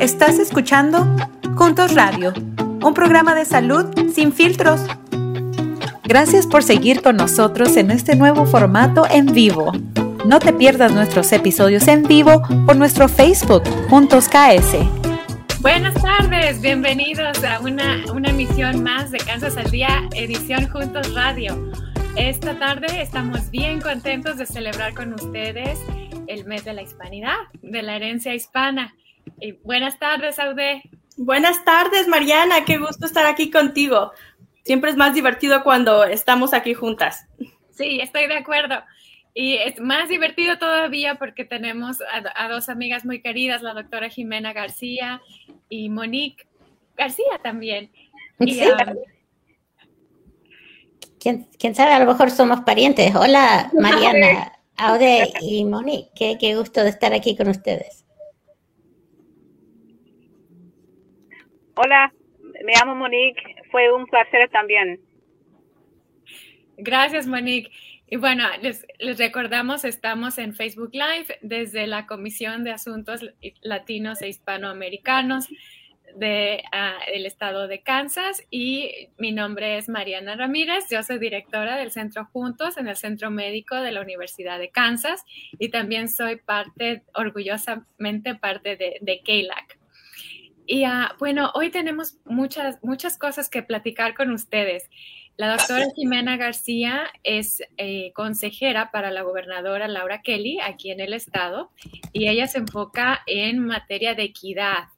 Estás escuchando Juntos Radio, un programa de salud sin filtros. Gracias por seguir con nosotros en este nuevo formato en vivo. No te pierdas nuestros episodios en vivo por nuestro Facebook Juntos KS. Buenas tardes, bienvenidos a una, una emisión más de Kansas al Día, edición Juntos Radio. Esta tarde estamos bien contentos de celebrar con ustedes el mes de la hispanidad, de la herencia hispana. Buenas tardes, Aude. Buenas tardes, Mariana. Qué gusto estar aquí contigo. Siempre es más divertido cuando estamos aquí juntas. Sí, estoy de acuerdo. Y es más divertido todavía porque tenemos a, dos amigas muy queridas, la doctora Jimena García y Monique García también. Sí. Um, ¿Quién, sabe? A lo mejor somos parientes. Hola, Mariana, Aude y Monique. Qué, qué gusto de estar aquí con ustedes. Hola, me llamo Monique. Fue un placer también. Gracias, Monique. Y bueno, les, recordamos, estamos en Facebook Live desde la Comisión de Asuntos Latinos e Hispanoamericanos del ah, estado de Kansas y mi nombre es Mariana Ramírez, yo soy directora del Centro Juntos en el Centro Médico de la Universidad de Kansas y también soy parte, orgullosamente parte de, de. Y ah, bueno, hoy tenemos muchas, muchas cosas que platicar con ustedes. La doctora Jimena García es eh, consejera para la gobernadora Laura Kelly aquí en el estado y ella se enfoca en materia de equidad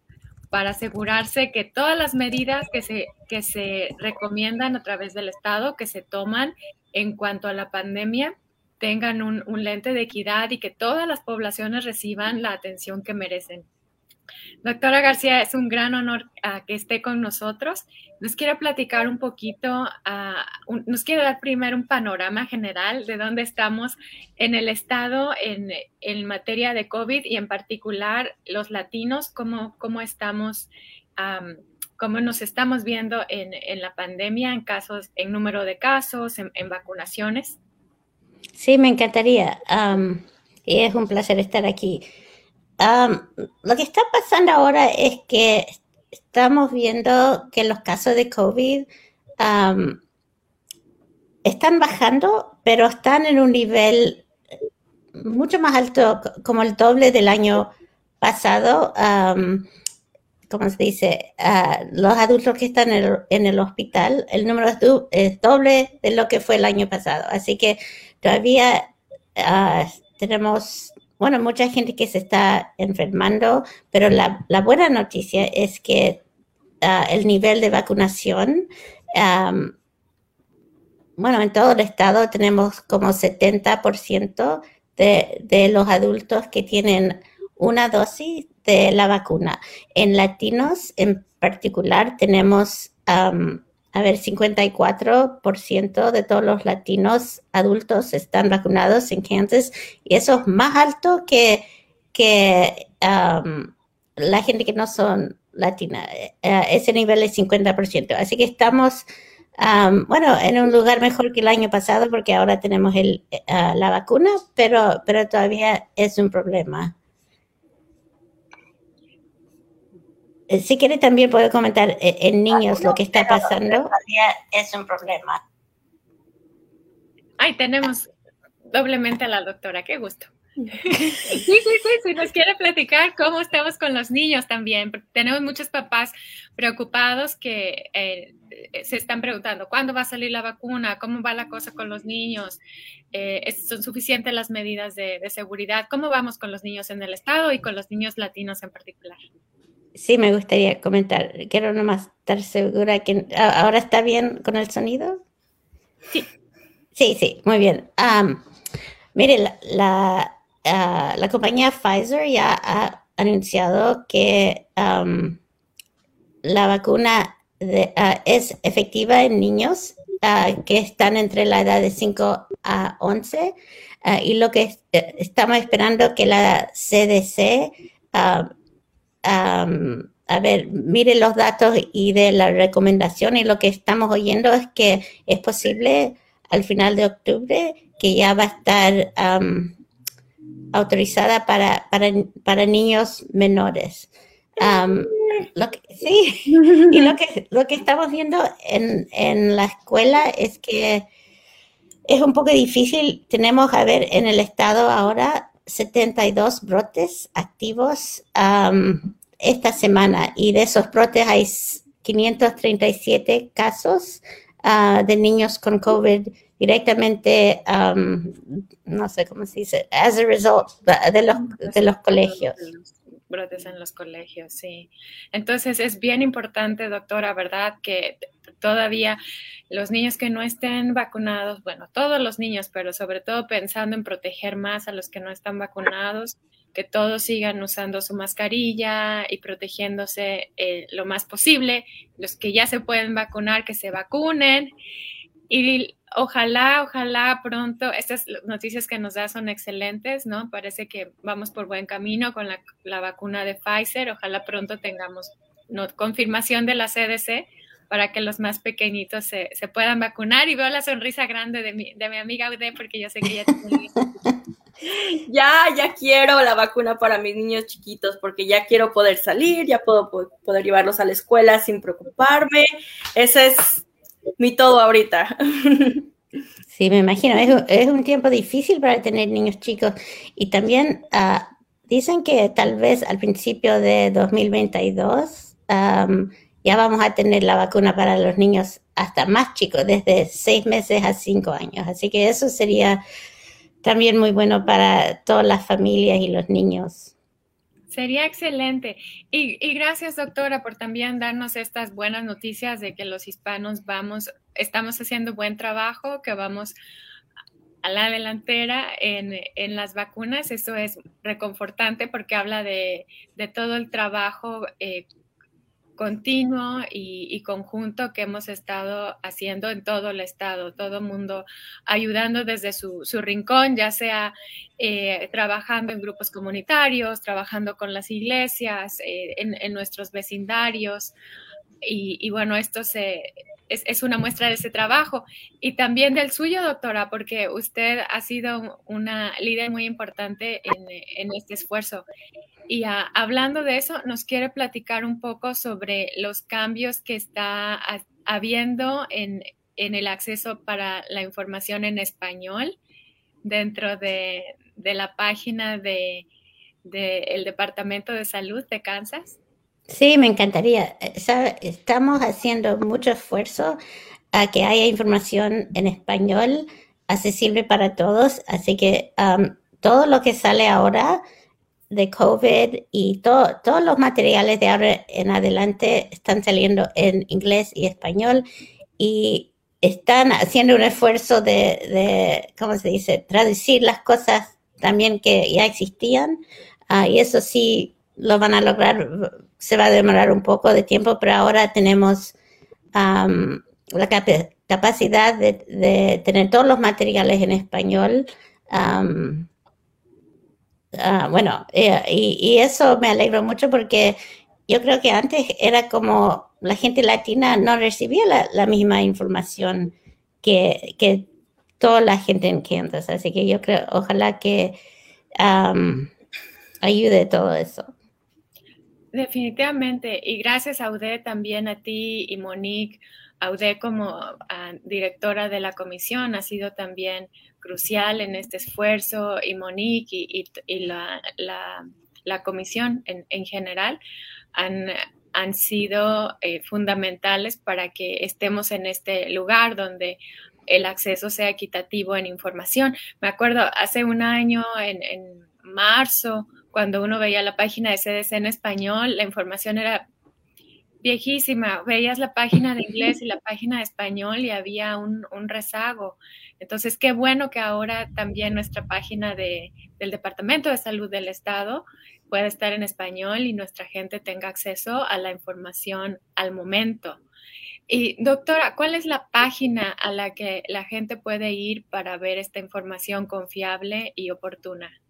para asegurarse que todas las medidas que se, que se recomiendan a través del estado, que se toman en cuanto a la pandemia, tengan un lente de equidad y que todas las poblaciones reciban la atención que merecen. Doctora García, es un gran honor ah, que esté con nosotros. Nos quiere platicar un poquito, ah, nos quiere dar primero un panorama general de dónde estamos en el estado en, materia de COVID y en particular los latinos, cómo, cómo estamos, cómo nos estamos viendo en, la pandemia, en casos, en número de casos, en, vacunaciones. Sí, me encantaría. y es un placer estar aquí lo que está pasando ahora es que estamos viendo que los casos de COVID están bajando, pero están en un nivel mucho más alto, como el doble del año pasado. como se dice? Ah, los adultos que están en el, hospital, el número es, doble de lo que fue el año pasado. Así que todavía ah, tenemos bueno, mucha gente que se está enfermando, pero la, buena noticia es que ah, el nivel de vacunación, bueno, en todo el estado tenemos como 70% de, de los adultos que tienen una dosis de la vacuna. En latinos en particular tenemos a ver, 54% de todos los latinos adultos están vacunados en Kansas y eso es más alto que, que um, la gente que no son latina. Eh, ese nivel es 50%. Así que estamos, um, bueno, en un lugar mejor que el año pasado porque ahora tenemos el, eh, la vacuna, pero, pero todavía es un problema. Si quiere también puede comentar eh, en niños lo que está pasando. Es un problema. Ay, tenemos doblemente a la doctora, qué gusto. Sí, sí, sí, si nos quiere platicar cómo estamos con los niños también. Tenemos muchos papás preocupados que eh, se están preguntando cuándo va a salir la vacuna, cómo va la cosa con los niños, son suficientes las medidas de, de seguridad, cómo vamos con los niños en el estado y con los niños latinos en particular sí me gustaría comentar. Quiero nomás estar segura que ahora está bien con el sonido. Sí. Sí, sí, muy bien. mire, la, ah, la, compañía Pfizer ya ha anunciado que la vacuna ah, es efectiva en niños ah, que están entre la edad de 5 a 11 y lo que eh, estamos esperando que la CDC a ver, mire los datos y de la recomendación y lo que estamos oyendo es que es posible al final de octubre que ya va a estar autorizada para, para, niños menores. sí, y lo que, lo que estamos viendo en, en, la escuela es que es un poco difícil. Tenemos, a ver, en el estado ahora 72 brotes activos esta semana. Y de esos brotes hay 537 casos uh, de niños con COVID directamente, um, no sé cómo se dice, as a result de los, de los colegios brotes en los colegios, sí. Entonces es bien importante, doctora, ¿verdad? Que todavía los niños que no estén vacunados, bueno, todos los niños, pero sobre todo pensando en proteger más a los que no están vacunados, que todos sigan usando su mascarilla y protegiéndose eh, lo más posible. Los que ya se pueden vacunar, que se vacunen. Y ojalá, ojalá pronto, estas noticias que nos da son excelentes, ¿no? Parece que vamos por buen camino con la, vacuna de Pfizer. Ojalá pronto tengamos confirmación de la CDC para que los más pequeñitos se, puedan vacunar. Y veo la sonrisa grande de mi, de mi amiga Ude porque yo sé que ya tiene Ya, ya quiero la vacuna para mis niños chiquitos porque ya quiero poder salir, ya puedo poder llevarlos a la escuela sin preocuparme. Ese es mi todo ahorita. Sí, me imagino. Es, un tiempo difícil para tener niños chicos. Y también ah, dicen que tal vez al principio de 2022 ya vamos a tener la vacuna para los niños hasta más chicos, desde seis meses a cinco años. Así que eso sería también muy bueno para todas las familias y los niños. Sería excelente. Y, gracias, doctora, por también darnos estas buenas noticias de que los hispanos vamos, estamos haciendo buen trabajo, que vamos a la delantera en, las vacunas. Eso es reconfortante porque habla de, todo el trabajo eh, continuo y, conjunto que hemos estado haciendo en todo el estado, todo mundo ayudando desde su, rincón, ya sea eh, trabajando en grupos comunitarios, trabajando con las iglesias, eh, en, nuestros vecindarios. Y, bueno, esto se, es, una muestra de ese trabajo y también del suyo, doctora, porque usted ha sido una líder muy importante en este esfuerzo. Y hablando de eso, nos quiere platicar un poco sobre los cambios que está habiendo en, el acceso para la información en español dentro de, la página del de, Departamento de Salud de Kansas. Sí, me encantaría. Estamos haciendo mucho esfuerzo a que haya información en español accesible para todos, así que um, todo lo que sale ahora de COVID y todos los materiales de ahora en adelante están saliendo en inglés y español y están haciendo un esfuerzo de, de ¿cómo se dice?, traducir las cosas también que ya existían ah, y eso sí lo van a lograr, se va a demorar un poco de tiempo, pero ahora tenemos la capacidad de, tener todos los materiales en español. Ah, bueno, eh, y, eso me alegro mucho porque yo creo que antes era como la gente latina no recibía la, misma información que, que, toda la gente en Kansas. Así que yo creo, ojalá que ayude todo eso. Definitivamente. Y gracias, Aude, también a ti y Monique. Aude como ah, directora de la comisión ha sido también crucial en este esfuerzo y Monique y, la, comisión en, general han, sido eh, fundamentales para que estemos en este lugar donde el acceso sea equitativo en información. Me acuerdo hace un año, en marzo, cuando uno veía la página de CDC en español, la información era viejísima. Veías la página de inglés y la página de español y había un, rezago. Entonces, qué bueno que ahora también nuestra página de, del Departamento de Salud del Estado pueda estar en español y nuestra gente tenga acceso a la información al momento. Y doctora, ¿cuál es la página a la que la gente puede ir para ver esta información confiable y oportuna?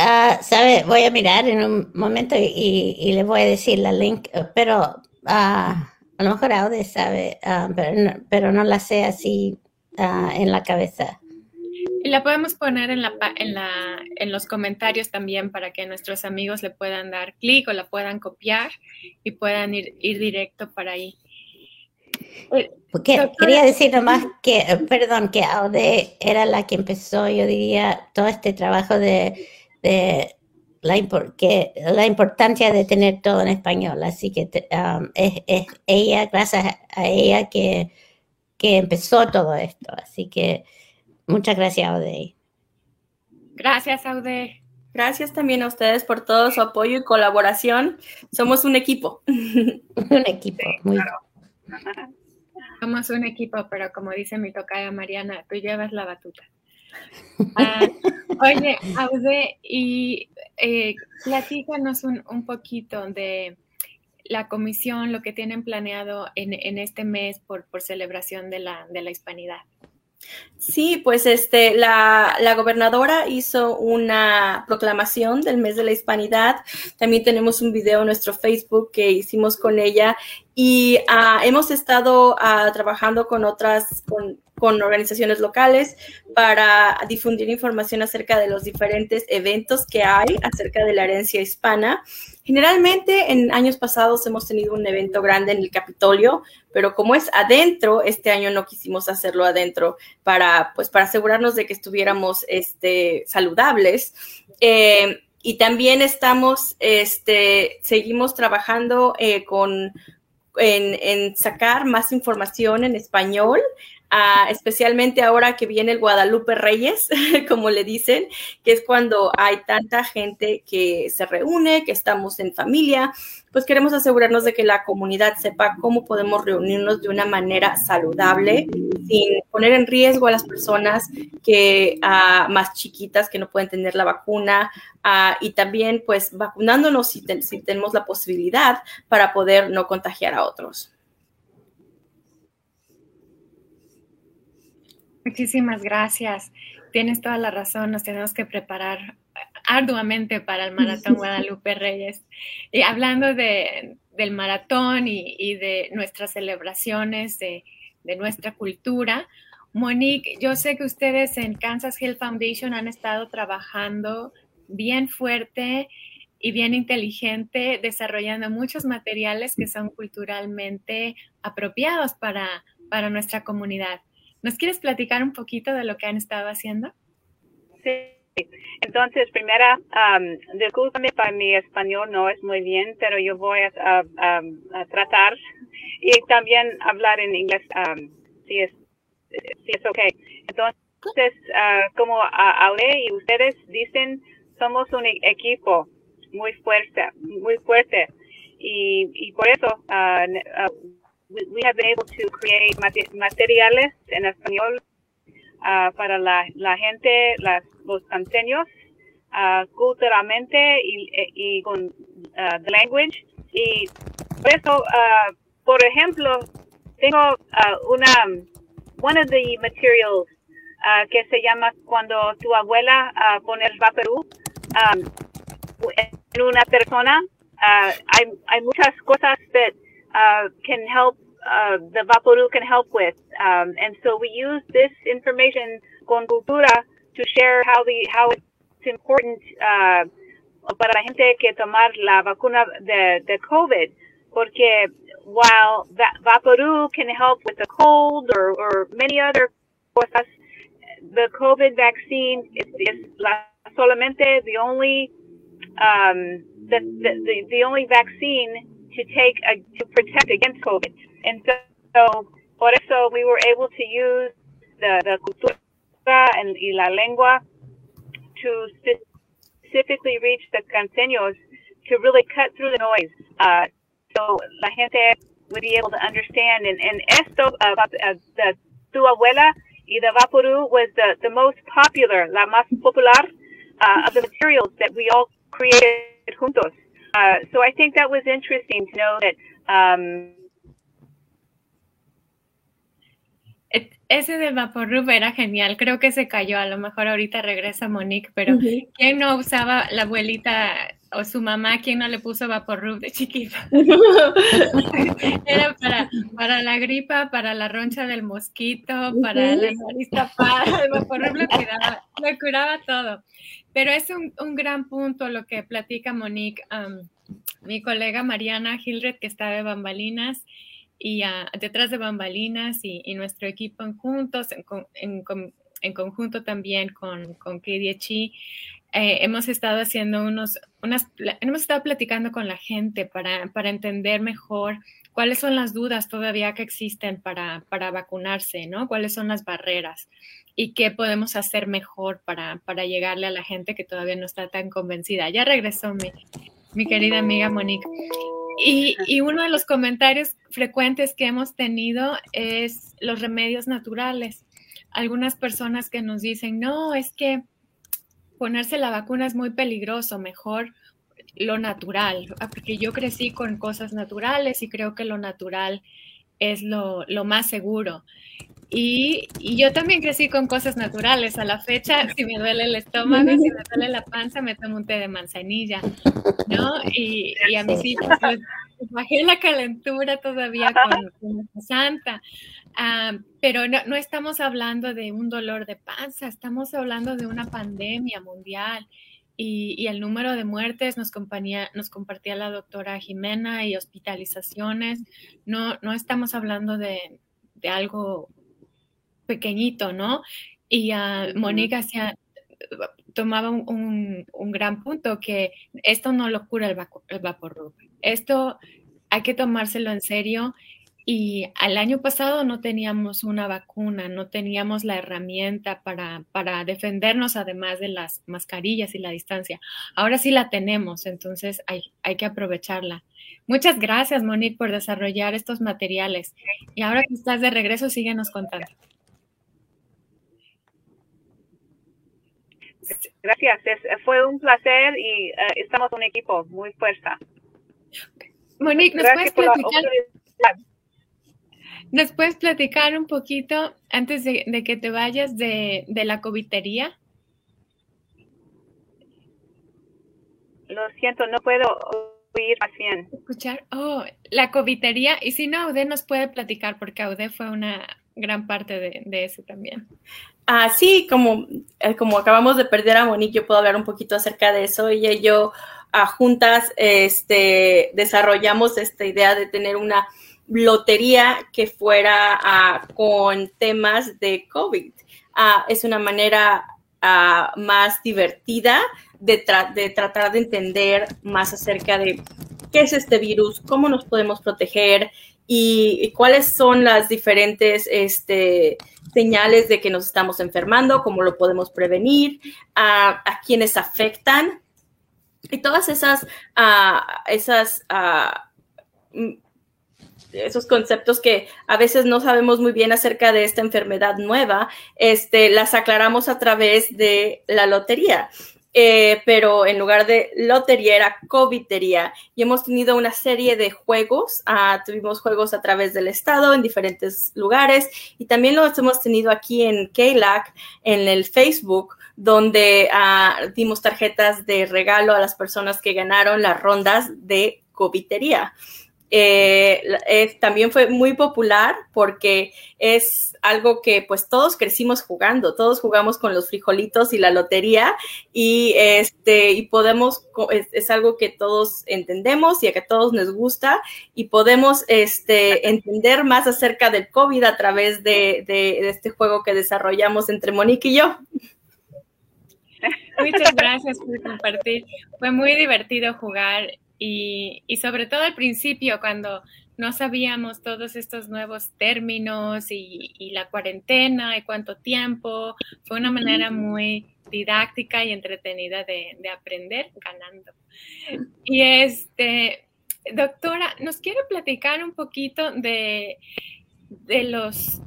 Uh, ¿Sabe? Voy a mirar en un momento y, y le voy a decir la link, pero ah, a lo mejor Aude sabe, ah, pero, no, pero, no, la sé así en la cabeza. Y la podemos poner en, la, en, la, en los comentarios también para que nuestros amigos le puedan dar clic o la puedan copiar y puedan ir, ir directo para ahí. Eh, Porque quería decir nomás que, perdón, que Aude era la que empezó, yo diría, todo este trabajo de, de la, que, la importancia de tener todo en español. Así que um, es, es, ella, gracias a ella, que, que empezó todo esto. Así que muchas gracias, Aude. Gracias, Aude. Gracias también a ustedes por todo su apoyo y colaboración. Somos un equipo. un equipo, muy Somos un equipo, pero como dice mi tocaya Mariana, tú llevas la batuta. Ah, oye, Aude, y eh, platícanos un, un, poquito de la comisión, lo que tienen planeado en, en este mes por, por celebración de la, de la hispanidad. Sí, pues este, la, la, gobernadora hizo una proclamación del mes de la hispanidad. También tenemos un video en nuestro Facebook que hicimos con ella y uh, hemos estado uh, trabajando con otras, con, con organizaciones locales para difundir información acerca de los diferentes eventos que hay acerca de la herencia hispana. Generalmente en años pasados hemos tenido un evento grande en el Capitolio, pero como es adentro, este año no quisimos hacerlo adentro para, pues, para asegurarnos de que estuviéramos este, saludables. Eh, y también estamos, este, seguimos trabajando eh, con, en, en, sacar más información en español especialmente ahora que viene el Guadalupe Reyes, como le dicen, que es cuando hay tanta gente que se reúne, que estamos en familia, pues queremos asegurarnos de que la comunidad sepa cómo podemos reunirnos de una manera saludable, sin poner en riesgo a las personas que uh, más chiquitas que no pueden tener la vacuna uh, y también pues vacunándonos si, si tenemos la posibilidad para poder no contagiar a otros. Muchísimas gracias. Tienes toda la razón. Nos tenemos que preparar arduamente para el Maratón Guadalupe Reyes. Y hablando de, del maratón y, y, de nuestras celebraciones, de, de, nuestra cultura, Monique, yo sé que ustedes en Kansas Hill Foundation han estado trabajando bien fuerte y bien inteligente, desarrollando muchos materiales que son culturalmente apropiados para, para nuestra comunidad. ¿Nos quieres platicar un poquito de lo que han estado haciendo? Sí. Entonces, primera, um, discúlpame para mi español no es muy bien, pero yo voy a, tratar y también hablar en inglés um, si es si es ok. Entonces, uh, como hablé y ustedes dicen, somos un equipo muy fuerte, muy fuerte y, y por eso uh, uh, we, we have been able to create materiales en español uh, para la, la gente, las, los canseños, uh, culturalmente y, y con uh, the language. Y por eso, por ejemplo, tengo una, one of the materials que se llama cuando tu abuela pone el um, en una persona. hay, hay muchas cosas that uh, can help uh, the Vaporu can help with. Um, and so we use this information con cultura to share how the how it's important uh, para la gente que tomar la vacuna de, de COVID, porque while va Vaporu can help with the cold or, or many other cosas, the COVID vaccine is, is la, solamente the only um, the, the, the only vaccine to take a, to protect against COVID. And so, so, eso we were able to use the, the cultura and y la lengua to specifically reach the canseños to really cut through the noise. Uh, so la gente would be able to understand. And, and esto, uh, uh, the tu abuela y the vaporu was the, the most popular, la más popular uh, of the materials that we all created juntos. Uh, so I think that was interesting to know that. Um, Ese de Vaporub era genial, creo que se cayó, a lo mejor ahorita regresa Monique, pero ¿quién no usaba la abuelita o su mamá, ¿quién no le puso Vaporrub de chiquita? Era para, para la gripa, para la roncha del mosquito, para la nariz tapada, el Vaporrub lo curaba, lo curaba todo. Pero es un, un, gran punto lo que platica Monique, mi colega Mariana Gilred, que está de bambalinas, y uh, detrás de bambalinas y, y, nuestro equipo en juntos, en, en, en conjunto también con, con KDHI, eh, hemos estado haciendo unos, hemos estado platicando con la gente para, entender mejor cuáles son las dudas todavía que existen para, vacunarse, ¿no? Cuáles son las barreras y qué podemos hacer mejor para, llegarle a la gente que todavía no está tan convencida. Ya regresó mi, mi querida amiga Monique. Y, uno de los comentarios frecuentes que hemos tenido es los remedios naturales. Algunas personas que nos dicen, no, es que ponerse la vacuna es muy peligroso, mejor lo natural, ah, porque yo crecí con cosas naturales y creo que lo natural es lo, más seguro. Y, yo también crecí con cosas naturales. A la fecha, si me duele el estómago, si me duele la panza, me tomo un té de manzanilla, ¿no? Y, a mis hijos les bajé la calentura todavía con, con Santa. Ah, pero no, estamos hablando de un dolor de panza, estamos hablando de una pandemia mundial y, el número de muertes nos, nos compartía la doctora Jimena y hospitalizaciones. No, no estamos hablando de, algo pequeñito, ¿no? Y uh, Mónica hacía, tomaba un, gran punto que esto no lo cura el, el vapor Esto hay que tomárselo en serio y al año pasado no teníamos una vacuna, no teníamos la herramienta para, para, defendernos además de las mascarillas y la distancia. Ahora sí la tenemos, entonces hay, hay que aprovecharla. Muchas gracias, Monique, por desarrollar estos materiales. Y ahora que estás de regreso, síguenos contando. Gracias, fue un placer y uh, estamos un equipo muy fuerte. Monique, ¿nos puedes platicar? ¿Nos puedes platicar un poquito, antes de, que te vayas, de, la covitería? Lo siento, no puedo oír más bien. Escuchar, oh, la covitería, y si no, Aude nos puede platicar, porque Aude fue una gran parte de, de eso también. Ah, sí, como, eh, como acabamos de perder a Monique, yo puedo hablar un poquito acerca de eso. Ella y yo a juntas este, desarrollamos esta idea de tener una lotería que fuera ah, con temas de COVID. Ah, es una manera ah, más divertida de, tratar de entender más acerca de qué es este virus, cómo nos podemos proteger y, cuáles son las diferentes este, señales de que nos estamos enfermando, cómo lo podemos prevenir, a, a quiénes afectan y todas esas, esas esos conceptos que a veces no sabemos muy bien acerca de esta enfermedad nueva, este, las aclaramos a través de la lotería. Eh, pero en lugar de lotería era covitería y hemos tenido una serie de juegos, ah, tuvimos juegos a través del estado en diferentes lugares y también los hemos tenido aquí en KLAC, en el Facebook, donde ah, dimos tarjetas de regalo a las personas que ganaron las rondas de covitería. Eh, también fue muy popular porque es algo que pues todos crecimos jugando, todos jugamos con los frijolitos y la lotería y este y podemos es, algo que todos entendemos y a que todos nos gusta y podemos este entender más acerca del COVID a través de, de este juego que desarrollamos entre Monique y yo. Muchas gracias por compartir. Fue muy divertido jugar y, sobre todo al principio, cuando no sabíamos todos estos nuevos términos y, la cuarentena y cuánto tiempo, fue una manera muy didáctica y entretenida de, aprender ganando. Y este, doctora, ¿nos quiere platicar un poquito de, de las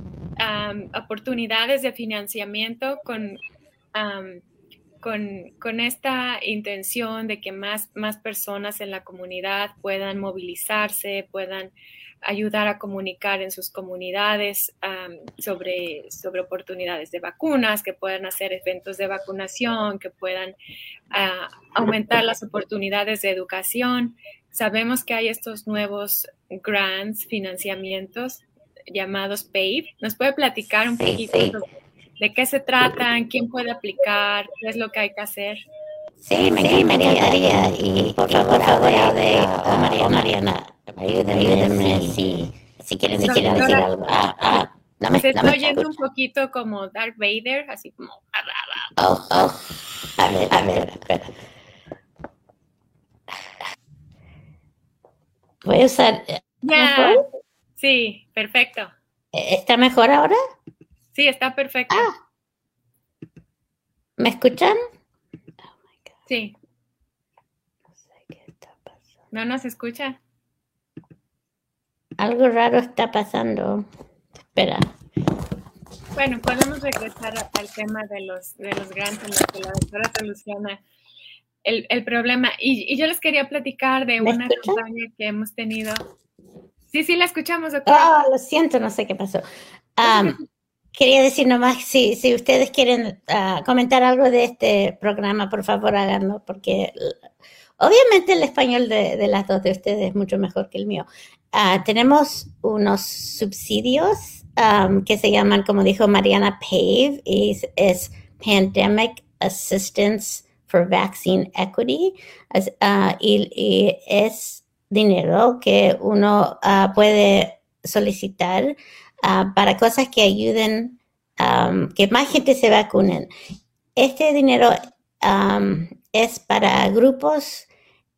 oportunidades de financiamiento con con, esta intención de que más, más personas en la comunidad puedan movilizarse, puedan ayudar a comunicar en sus comunidades sobre, sobre oportunidades de vacunas, que puedan hacer eventos de vacunación, que puedan ah, aumentar las oportunidades de educación. Sabemos que hay estos nuevos grants, financiamientos llamados PAVE. ¿Nos puede platicar un poquito de qué se tratan, quién puede aplicar, qué es lo que hay que hacer? Sí, me, sí, me encantaría. Y por favor, de a Mariana, Mariana, ayúdenme si, si quieren decir, decir algo. Ah, ah, dame, se está oyendo un poquito como Darth Vader, así como... Oh, oh. A ver, a ver, espera. Voy a usar... Ya. Sí, perfecto. ¿Está mejor ahora? Sí, está perfecto. Ah. ¿Me escuchan? Sí. No nos escucha. Algo raro está pasando. Espera. Bueno, podemos regresar al tema de los, de los grants en los que la doctora soluciona el, el problema. Y, y, yo les quería platicar de una campaña que hemos tenido. Sí, sí, la escuchamos, doctora. Ah, lo siento, no sé qué pasó. quería decir nomás, si, si ustedes quieren ah, comentar algo de este programa, por favor háganlo, porque obviamente el español de, de, las dos de ustedes es mucho mejor que el mío. Uh, tenemos unos subsidios que se llaman, como dijo Mariana PAVE, y es, Pandemic Assistance for Vaccine Equity, uh, y, es dinero que uno uh, puede solicitar para cosas que ayuden um, que más gente se vacunen. Este dinero es para grupos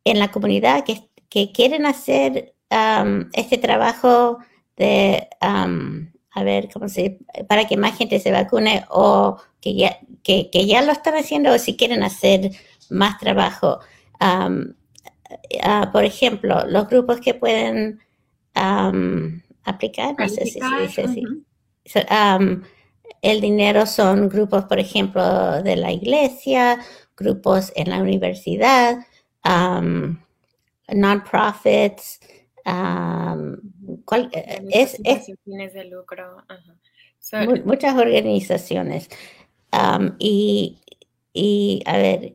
en la comunidad que, que quieren hacer este trabajo de, a ver, ¿cómo se para que más gente se vacune o que ya, que, ya lo están haciendo o si quieren hacer más trabajo. Ah, por ejemplo, los grupos que pueden aplicar, no sé si se dice así. el dinero son grupos, por ejemplo, de la iglesia, grupos en la universidad, non-profits, ¿cuál, eh, es, fines de lucro. muchas organizaciones. y, y, a ver,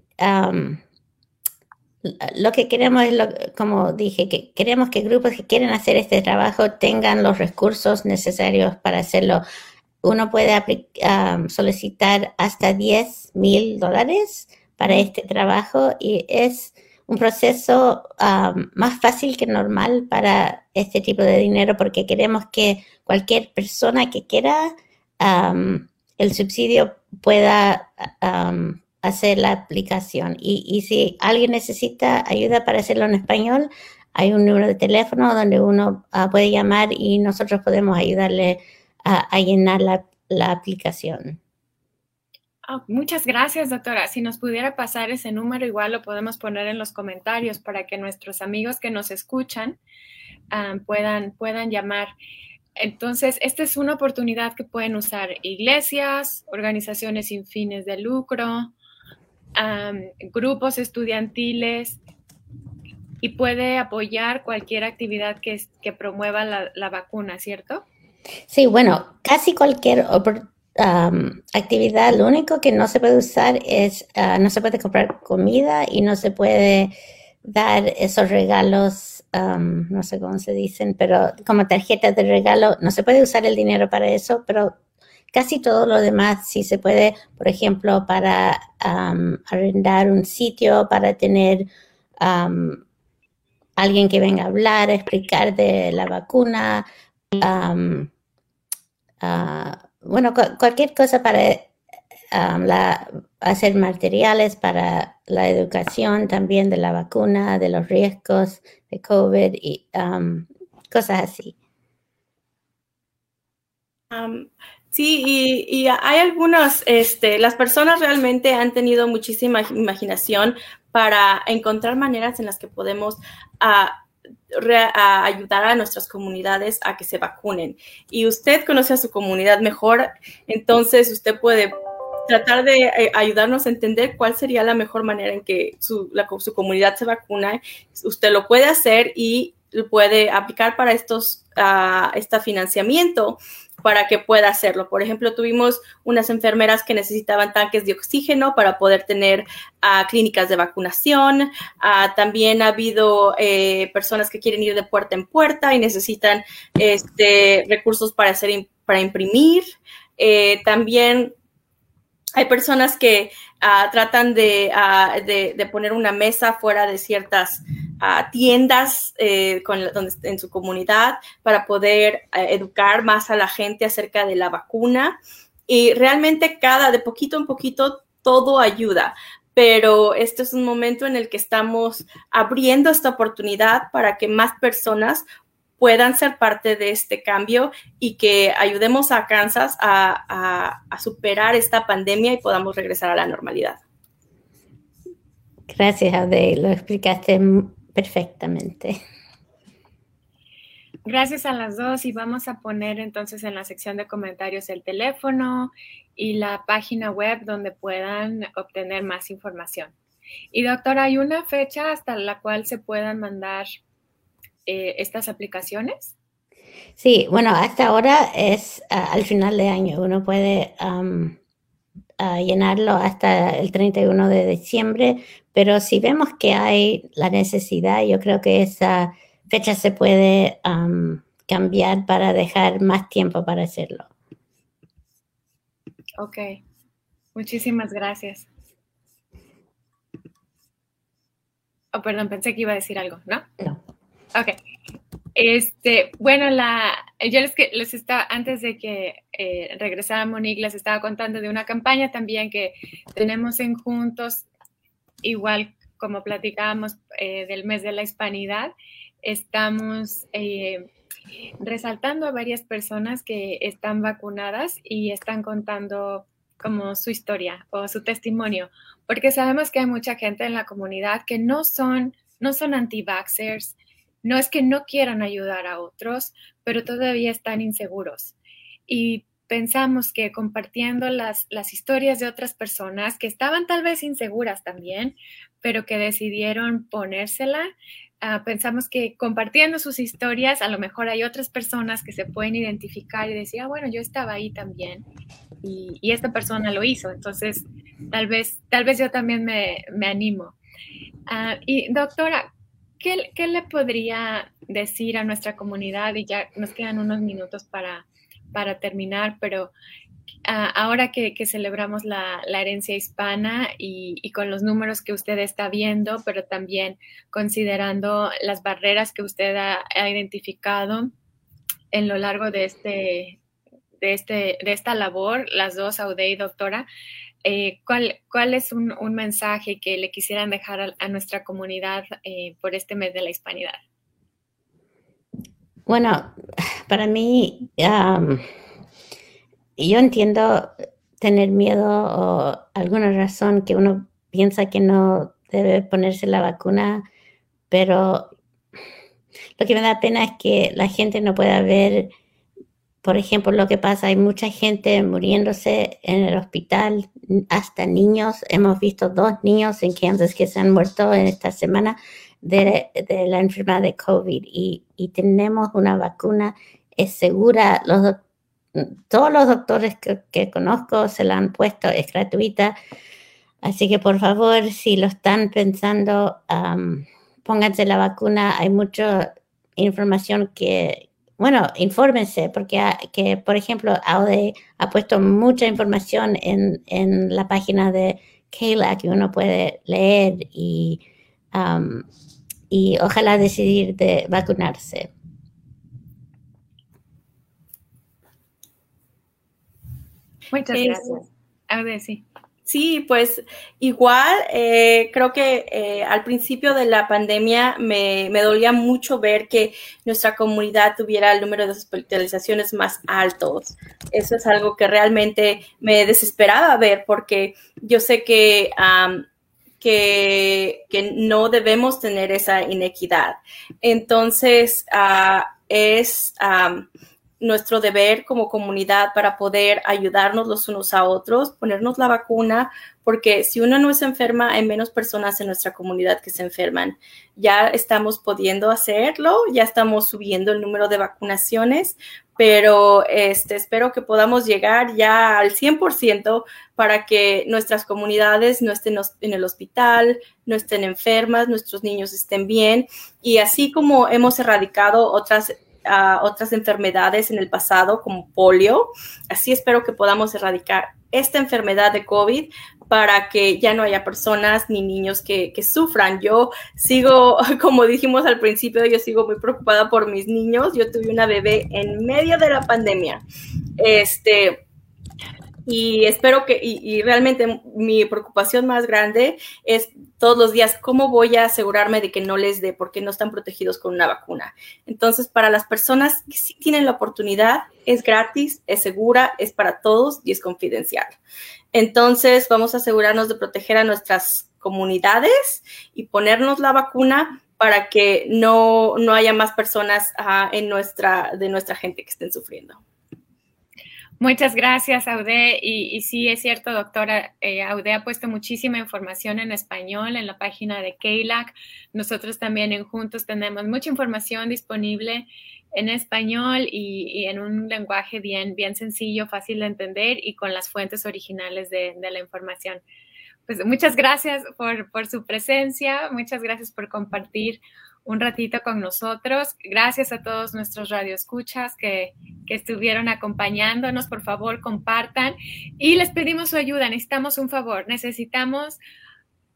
lo que queremos es, lo, como dije, que queremos que grupos que quieren hacer este trabajo tengan los recursos necesarios para hacerlo. Uno puede solicitar hasta 10 mil dólares para este trabajo y es un proceso más fácil que normal para este tipo de dinero porque queremos que cualquier persona que quiera el subsidio pueda hacer la aplicación. Y, si alguien necesita ayuda para hacerlo en español, hay un número de teléfono donde uno ah, puede llamar y nosotros podemos ayudarle a, llenar la, la aplicación. Oh, muchas gracias, doctora. Si nos pudiera pasar ese número, igual lo podemos poner en los comentarios para que nuestros amigos que nos escuchan ah, puedan, puedan llamar. Entonces, esta es una oportunidad que pueden usar iglesias, organizaciones sin fines de lucro, grupos estudiantiles y puede apoyar cualquier actividad que, que promueva la, vacuna, ¿cierto? Sí, bueno, casi cualquier actividad, lo único que no se puede usar es, ah, no se puede comprar comida y no se puede dar esos regalos, no sé cómo se dicen, pero como tarjetas de regalo, no se puede usar el dinero para eso, pero casi todo lo demás sí se puede, por ejemplo, para arrendar un sitio, para tener alguien que venga a hablar, explicar de la vacuna. Ah, bueno, cualquier cosa para hacer materiales para la educación también de la vacuna, de los riesgos de COVID y cosas así. Sí, y, hay algunos, este, las personas realmente han tenido muchísima imaginación para encontrar maneras en las que podemos a ayudar a nuestras comunidades a que se vacunen. Y usted conoce a su comunidad mejor, entonces usted puede tratar de eh, ayudarnos a entender cuál sería la mejor manera en que su, su comunidad se vacuna. Usted lo puede hacer y puede aplicar para estos uh, este financiamiento para que pueda hacerlo. Por ejemplo, tuvimos unas enfermeras que necesitaban tanques de oxígeno para poder tener uh, clínicas de vacunación. Uh, también ha habido eh, personas que quieren ir de puerta en puerta y necesitan este, recursos para, hacer, para imprimir. Eh, también hay personas que tratan de, de, poner una mesa fuera de ciertas tiendas eh, donde, en su comunidad para poder eh, educar más a la gente acerca de la vacuna. Y realmente cada, de poquito en poquito, todo ayuda. Pero este es un momento en el que estamos abriendo esta oportunidad para que más personas puedan ser parte de este cambio y que ayudemos a Kansas a, a superar esta pandemia y podamos regresar a la normalidad. Gracias, Ade. Lo explicaste perfectamente. Gracias a las dos y vamos a poner entonces en la sección de comentarios el teléfono y la página web donde puedan obtener más información. Y doctora, ¿hay una fecha hasta la cual se puedan mandar eh, estas aplicaciones? Sí, bueno, hasta ahora es al final de año. Uno puede llenarlo hasta el 31 de diciembre, pero si vemos que hay la necesidad, yo creo que esa fecha se puede cambiar para dejar más tiempo para hacerlo. Ok, muchísimas gracias. Oh, perdón, pensé que iba a decir algo, ¿no? No. Ok. Este, bueno, la, yo les, estaba, antes de que eh, regresara Monique, les estaba contando de una campaña también que tenemos en Juntos, igual como platicábamos eh, del mes de la hispanidad, estamos eh, resaltando a varias personas que están vacunadas y están contando como su historia o su testimonio, porque sabemos que hay mucha gente en la comunidad que no son, no son anti-vaxxers, no es que no quieran ayudar a otros, pero todavía están inseguros. Y pensamos que compartiendo las, las historias de otras personas que estaban tal vez inseguras también, pero que decidieron ponérsela, ah, pensamos que compartiendo sus historias, a lo mejor hay otras personas que se pueden identificar y decir, ah, bueno, yo estaba ahí también y, esta persona lo hizo, entonces tal vez, tal vez yo también me, animo. Ah, y doctora, ¿qué, le podría decir a nuestra comunidad? Y ya nos quedan unos minutos para, para terminar, pero ah, ahora que, celebramos la, herencia hispana y, con los números que usted está viendo, pero también considerando las barreras que usted ha, identificado en lo largo de, este, de, este, de esta labor, las dos, Aude y doctora, eh, ¿cuál, ¿cuál, es un, un, mensaje que le quisieran dejar a, nuestra comunidad eh, por este mes de la hispanidad? Bueno, para mí, yo entiendo tener miedo o alguna razón que uno piensa que no debe ponerse la vacuna, pero lo que me da pena es que la gente no pueda ver por ejemplo, lo que pasa, hay mucha gente muriéndose en el hospital, hasta niños. Hemos visto dos niños en Kansas que se han muerto en esta semana de, la enfermedad de COVID y, tenemos una vacuna, es segura. Los, todos los doctores que, conozco se la han puesto, es gratuita. Así que por favor, si lo están pensando, pónganse la vacuna. Hay mucha información que, bueno, infórmense, porque que, por ejemplo, AUDE ha puesto mucha información en, en la página de Kayla que uno puede leer y, um, y ojalá decidir de vacunarse. Muchas gracias. AUDE, sí. Sí, pues igual, eh, creo que eh, al principio de la pandemia me, dolía mucho ver que nuestra comunidad tuviera el número de hospitalizaciones más altos. Eso es algo que realmente me desesperaba ver porque yo sé que, que, que, no debemos tener esa inequidad. Entonces, uh, es nuestro deber como comunidad para poder ayudarnos los unos a otros, ponernos la vacuna, porque si uno no se enferma, hay menos personas en nuestra comunidad que se enferman. Ya estamos pudiendo hacerlo, ya estamos subiendo el número de vacunaciones, pero este, espero que podamos llegar ya al 100% para que nuestras comunidades no estén en el hospital, no estén enfermas, nuestros niños estén bien y así como hemos erradicado otras otras enfermedades en el pasado como polio. Así espero que podamos erradicar esta enfermedad de COVID para que ya no haya personas ni niños que, que, sufran. Yo sigo, como dijimos al principio, yo sigo muy preocupada por mis niños. Yo tuve una bebé en medio de la pandemia. Este, y espero que, y, realmente mi preocupación más grande es todos los días cómo voy a asegurarme de que no les dé porque no están protegidos con una vacuna. Entonces, para las personas que sí tienen la oportunidad, es gratis, es segura, es para todos y es confidencial. Entonces, vamos a asegurarnos de proteger a nuestras comunidades y ponernos la vacuna para que no, no haya más personas en nuestra, de nuestra gente que estén sufriendo. Muchas gracias, Aude. Y, sí, es cierto, doctora, eh, Aude ha puesto muchísima información en español en la página de KEILAC. Nosotros también en Juntos tenemos mucha información disponible en español y, en un lenguaje bien, bien sencillo, fácil de entender y con las fuentes originales de, de la información. Pues muchas gracias por, por su presencia, muchas gracias por compartir un ratito con nosotros. Gracias a todos nuestros radioescuchas que, que estuvieron acompañándonos. Por favor, compartan y les pedimos su ayuda. Necesitamos un favor. Necesitamos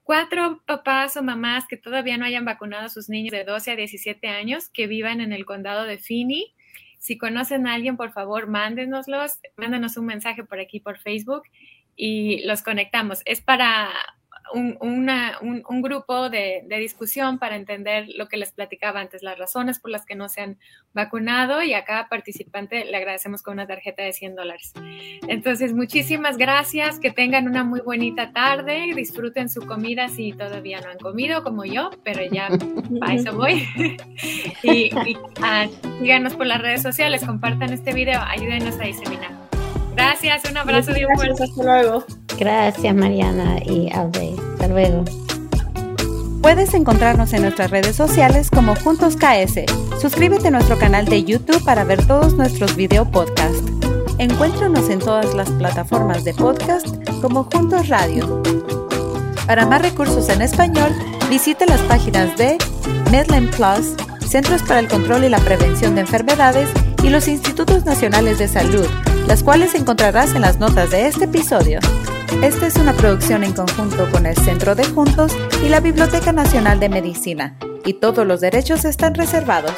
cuatro papás o mamás que todavía no hayan vacunado a sus niños de 12 a 17 años que vivan en el condado de Finney. Si conocen a alguien, por favor, mándenoslos, mándenos un mensaje por aquí por Facebook y los conectamos. Es para un, un, grupo de, discusión para entender lo que les platicaba antes, las razones por las que no se han vacunado y a cada participante le agradecemos con una tarjeta de 100 dólares. Entonces, muchísimas gracias, que tengan una muy bonita tarde, disfruten su comida si todavía no han comido como yo, pero ya a eso voy. y, ah, síganos por las redes sociales, compartan este video, ayúdenos a diseminar. Gracias, un abrazo de un fuerte. Hasta luego. Gracias, Mariana y Audrey. Hasta luego. Puedes encontrarnos en nuestras redes sociales como Juntos KS. Suscríbete a nuestro canal de YouTube para ver todos nuestros video podcasts. Encuéntranos en todas las plataformas de podcast como Juntos Radio. Para más recursos en español, visite las páginas de Medline Plus, Centros para el Control y la Prevención de Enfermedades y los Institutos Nacionales de Salud las cuales encontrarás en las notas de este episodio. Esta es una producción en conjunto con el Centro de Juntos y la Biblioteca Nacional de Medicina, y todos los derechos están reservados.